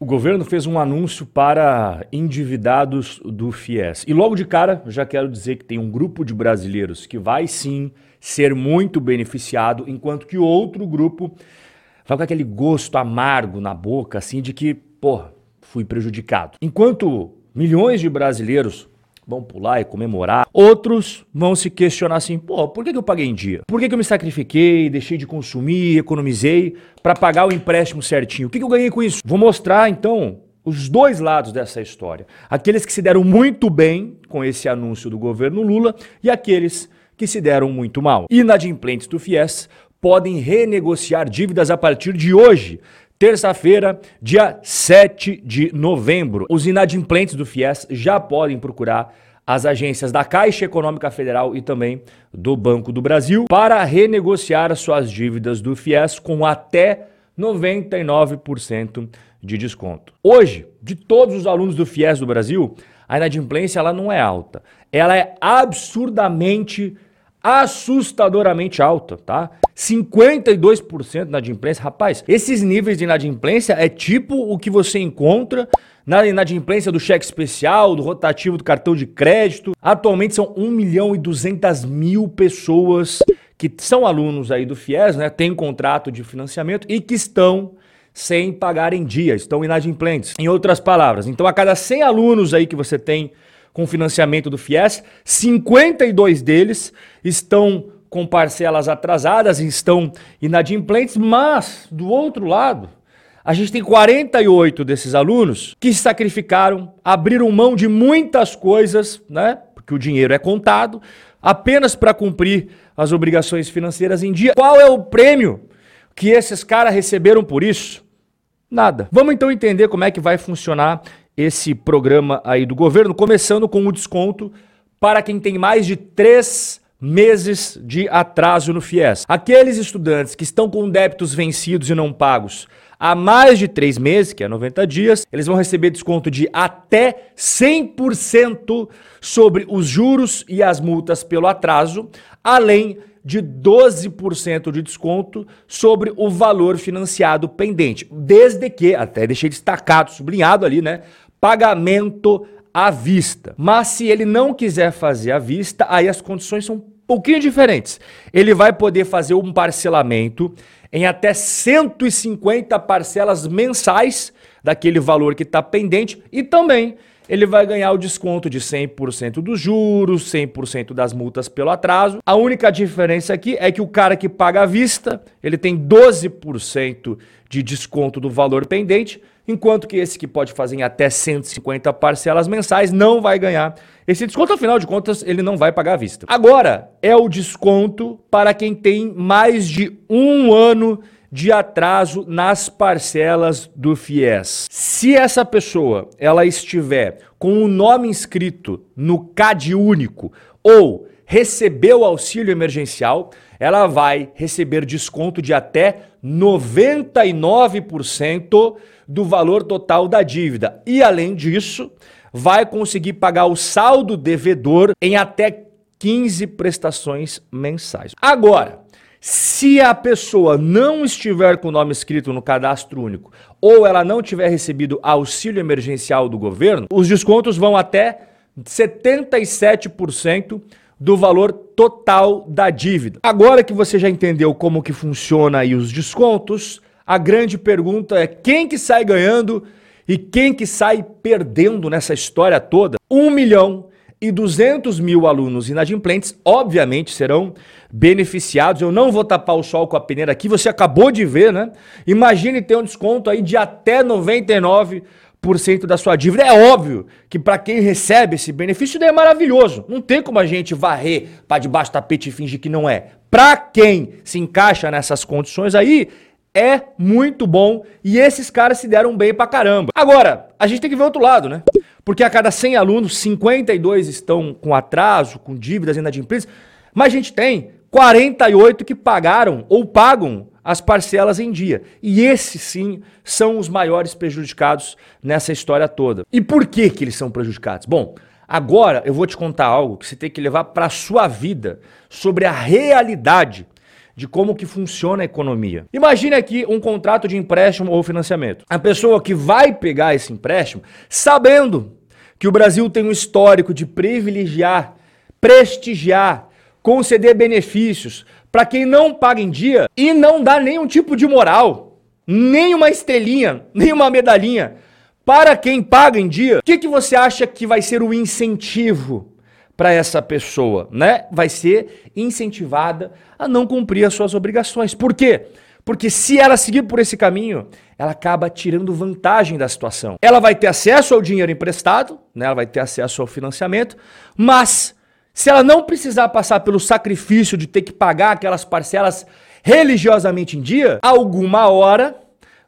O governo fez um anúncio para endividados do FIES. E logo de cara, já quero dizer que tem um grupo de brasileiros que vai sim ser muito beneficiado, enquanto que outro grupo vai com aquele gosto amargo na boca, assim, de que, porra, fui prejudicado. Enquanto milhões de brasileiros vão pular e comemorar. Outros vão se questionar assim: pô, por que, eu paguei em dia? Por que, eu me sacrifiquei, deixei de consumir, economizei para pagar o empréstimo certinho? O que, eu ganhei com isso? Vou mostrar então os dois lados dessa história. Aqueles que se deram muito bem com esse anúncio do governo Lula e aqueles que se deram muito mal. Inadimplentes do FIES podem renegociar dívidas a partir de hoje, terça-feira, dia 7 de novembro. Os inadimplentes do FIES já podem procurar as agências da Caixa Econômica Federal e também do Banco do Brasil para renegociar suas dívidas do FIES com até 99% de desconto. Hoje, de todos os alunos do FIES do Brasil, a inadimplência ela não é alta. Ela é absurdamente assustadoramente alta, tá? 52% de inadimplência. Rapaz, esses níveis de inadimplência é tipo o que você encontra na inadimplência do cheque especial, do rotativo do cartão de crédito. Atualmente são 1 milhão e 200 mil pessoas que são alunos aí do FIES, né? Tem contrato de financiamento e que estão sem pagar em dia, estão inadimplentes. Em outras palavras, então a cada 100 alunos aí que você tem com financiamento do FIES, 52 deles estão com parcelas atrasadas, estão inadimplentes, mas do outro lado, a gente tem 48 desses alunos que se sacrificaram, abriram mão de muitas coisas, né? Porque o dinheiro é contado, apenas para cumprir as obrigações financeiras em dia. Qual é o prêmio que esses caras receberam por isso? Nada. Vamos então entender como é que vai funcionar esse programa aí do governo, começando com o desconto para quem tem mais de três meses de atraso no FIES. Aqueles estudantes que estão com débitos vencidos e não pagos há mais de três meses, que é 90 dias, eles vão receber desconto de até 100% sobre os juros e as multas pelo atraso, além de 12% de desconto sobre o valor financiado pendente. Desde que, até deixei destacado, sublinhado ali, né? pagamento à vista. Mas se ele não quiser fazer à vista, aí as condições são um pouquinho diferentes. Ele vai poder fazer um parcelamento em até 150 parcelas mensais daquele valor que está pendente e também ele vai ganhar o desconto de 100% dos juros, 100% das multas pelo atraso. A única diferença aqui é que o cara que paga à vista, ele tem 12% de desconto do valor pendente, enquanto que esse que pode fazer em até 150 parcelas mensais não vai ganhar esse desconto, afinal de contas, ele não vai pagar à vista. Agora, é o desconto para quem tem mais de um ano de atraso nas parcelas do FIES. Se essa pessoa ela estiver com o nome inscrito no CAD único ou recebeu auxílio emergencial, ela vai receber desconto de até 99% do valor total da dívida. E além disso, vai conseguir pagar o saldo devedor em até 15 prestações mensais. Agora, se a pessoa não estiver com o nome escrito no cadastro único ou ela não tiver recebido auxílio emergencial do governo, os descontos vão até 77% do valor total da dívida. Agora que você já entendeu como que funciona aí os descontos, a grande pergunta é quem que sai ganhando e quem que sai perdendo nessa história toda? 1 milhão e 200 mil alunos inadimplentes, obviamente, serão beneficiados. Eu não vou tapar o sol com a peneira aqui, você acabou de ver, né? Imagine ter um desconto aí de até 99% da sua dívida. É óbvio que para quem recebe esse benefício é maravilhoso. Não tem como a gente varrer para debaixo do tapete e fingir que não é. Para quem se encaixa nessas condições aí, é muito bom e esses caras se deram bem pra caramba. Agora, a gente tem que ver outro lado, né? Porque a cada 100 alunos, 52 estão com atraso, com dívidas inadimplentes, mas a gente tem 48 que pagaram ou pagam as parcelas em dia. E esses sim são os maiores prejudicados nessa história toda. E por que que eles são prejudicados? Bom, agora eu vou te contar algo que você tem que levar para sua vida sobre a realidade de como que funciona a economia. Imagine aqui um contrato de empréstimo ou financiamento. A pessoa que vai pegar esse empréstimo, sabendo que o Brasil tem um histórico de privilegiar, prestigiar, conceder benefícios para quem não paga em dia e não dá nenhum tipo de moral, nem uma estrelinha, nem uma medalhinha para quem paga em dia. O que, que você acha que vai ser o incentivo para essa pessoa, né? Vai ser incentivada a não cumprir as suas obrigações. Por quê? Porque se ela seguir por esse caminho, ela acaba tirando vantagem da situação. Ela vai ter acesso ao dinheiro emprestado, né? ela vai ter acesso ao financiamento, mas se ela não precisar passar pelo sacrifício de ter que pagar aquelas parcelas religiosamente em dia, alguma hora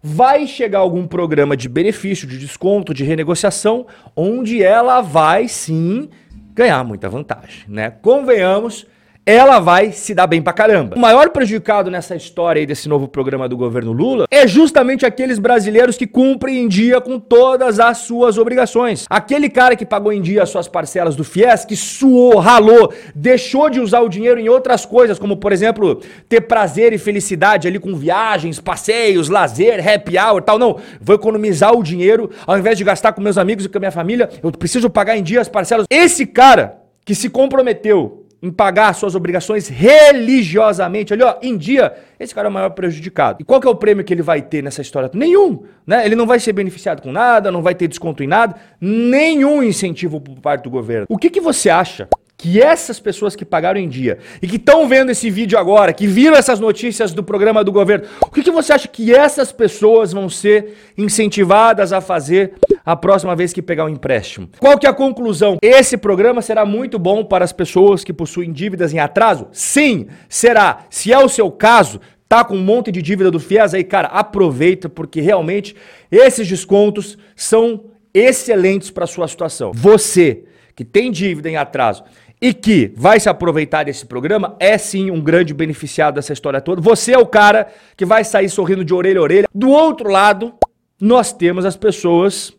vai chegar algum programa de benefício, de desconto, de renegociação, onde ela vai sim ganhar muita vantagem, né? Convenhamos, ela vai se dar bem pra caramba. O maior prejudicado nessa história aí desse novo programa do governo Lula é justamente aqueles brasileiros que cumprem em dia com todas as suas obrigações. Aquele cara que pagou em dia as suas parcelas do FIES, que suou, ralou, deixou de usar o dinheiro em outras coisas, como por exemplo, ter prazer e felicidade ali com viagens, passeios, lazer, happy hour, tal. Não, vou economizar o dinheiro ao invés de gastar com meus amigos e com a minha família, eu preciso pagar em dia as parcelas. Esse cara que se comprometeu em pagar suas obrigações religiosamente, ali ó, em dia, esse cara é o maior prejudicado. E qual que é o prêmio que ele vai ter nessa história? Nenhum, né? Ele não vai ser beneficiado com nada, não vai ter desconto em nada, nenhum incentivo por parte do governo. O que que você acha que essas pessoas que pagaram em dia e que estão vendo esse vídeo agora, que viram essas notícias do programa do governo, o que, que você acha que essas pessoas vão ser incentivadas a fazer a próxima vez que pegar um empréstimo? Qual que é a conclusão? Esse programa será muito bom para as pessoas que possuem dívidas em atraso? Sim, será. Se é o seu caso, tá com um monte de dívida do FIES aí, cara, aproveita porque realmente esses descontos são excelentes para sua situação. Você que tem dívida em atraso e que vai se aproveitar desse programa, é sim um grande beneficiado dessa história toda. Você é o cara que vai sair sorrindo de orelha a orelha. Do outro lado, nós temos as pessoas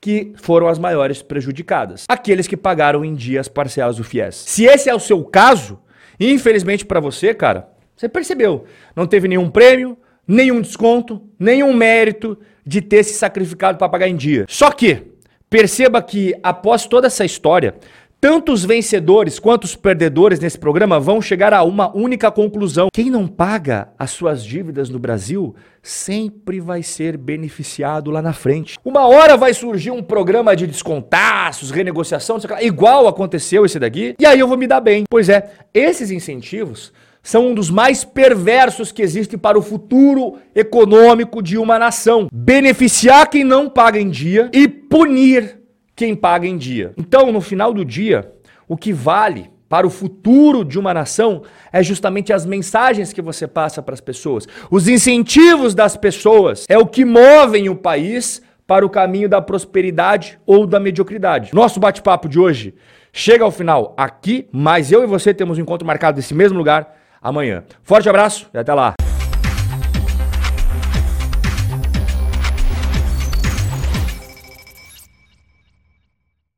que foram as maiores prejudicadas. Aqueles que pagaram em dias parcelas do FIES. Se esse é o seu caso, infelizmente para você, cara, você percebeu, não teve nenhum prêmio, nenhum desconto, nenhum mérito de ter se sacrificado para pagar em dia. Só que perceba que após toda essa história, tanto os vencedores quanto os perdedores nesse programa vão chegar a uma única conclusão. Quem não paga as suas dívidas no Brasil sempre vai ser beneficiado lá na frente. Uma hora vai surgir um programa de descontaços, renegociação, igual aconteceu esse daqui, e aí eu vou me dar bem. Pois é, esses incentivos são um dos mais perversos que existe para o futuro econômico de uma nação. Beneficiar quem não paga em dia e punir quem paga em dia. Então, no final do dia, o que vale para o futuro de uma nação é justamente as mensagens que você passa para as pessoas. Os incentivos das pessoas é o que movem o país para o caminho da prosperidade ou da mediocridade. Nosso bate-papo de hoje chega ao final aqui, mas eu e você temos um encontro marcado nesse mesmo lugar amanhã. Forte abraço e até lá.